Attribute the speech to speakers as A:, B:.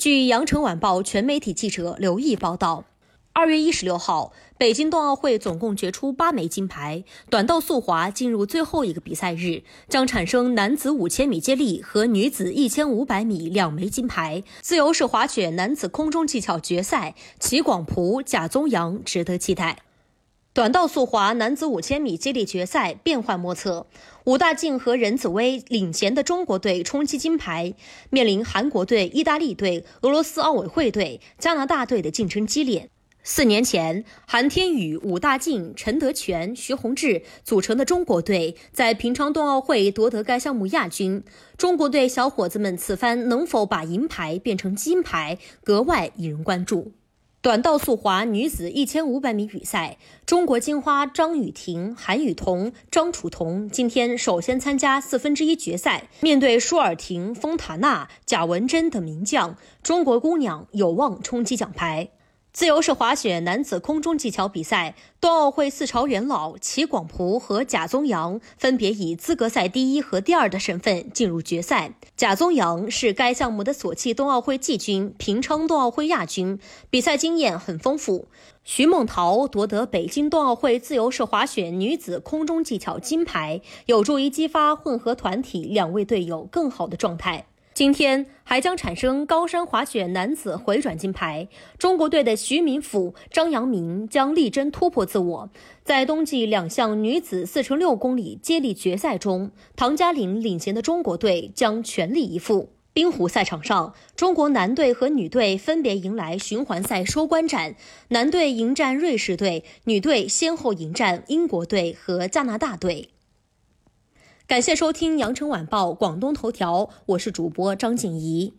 A: 据羊城晚报全媒体记者刘毅报道。二月一十六号，北京冬奥会总共决出八枚金牌。短道速滑进入最后一个比赛日，将产生男子五千米接力和女子一千五百米两枚金牌。自由式滑雪男子空中技巧决赛，齐广璞、贾宗洋值得期待。短道速滑男子五千米接力决赛变幻莫测，武大靖和任子威领衔的中国队冲击金牌，面临韩国队、意大利队、俄罗斯奥委会队、加拿大队的竞争激烈。四年前，韩天宇、武大靖、陈德全、徐宏志组成的中国队在平昌冬奥会夺得该项目亚军。中国队小伙子们此番能否把银牌变成金牌，格外引人关注。短道速滑女子一千五百米比赛，中国金花张雨婷、韩雨桐、张楚桐今天首先参加四分之一决赛，面对舒尔廷、丰塔纳、贾文珍等名将，中国姑娘有望冲击奖牌。自由式滑雪男子空中技巧比赛，冬奥会四朝元老齐广璞和贾宗洋分别以资格赛第一和第二的身份进入决赛。贾宗洋是该项目的索契冬奥会季军、平昌冬奥会亚军，比赛经验很丰富。徐梦桃夺得北京冬奥会自由式滑雪女子空中技巧金牌，有助于激发混合团体两位队友更好的状态。今天还将产生高山滑雪男子回转金牌，中国队的徐敏甫、张阳明将力争突破自我。在冬季两项女子四乘六公里接力决赛中，唐嘉玲领衔的中国队将全力以赴。冰壶赛场上，中国男队和女队分别迎来循环赛收官战，男队迎战瑞士队，女队先后迎战英国队和加拿大队。感谢收听羊城晚报广东头条，我是主播张静怡。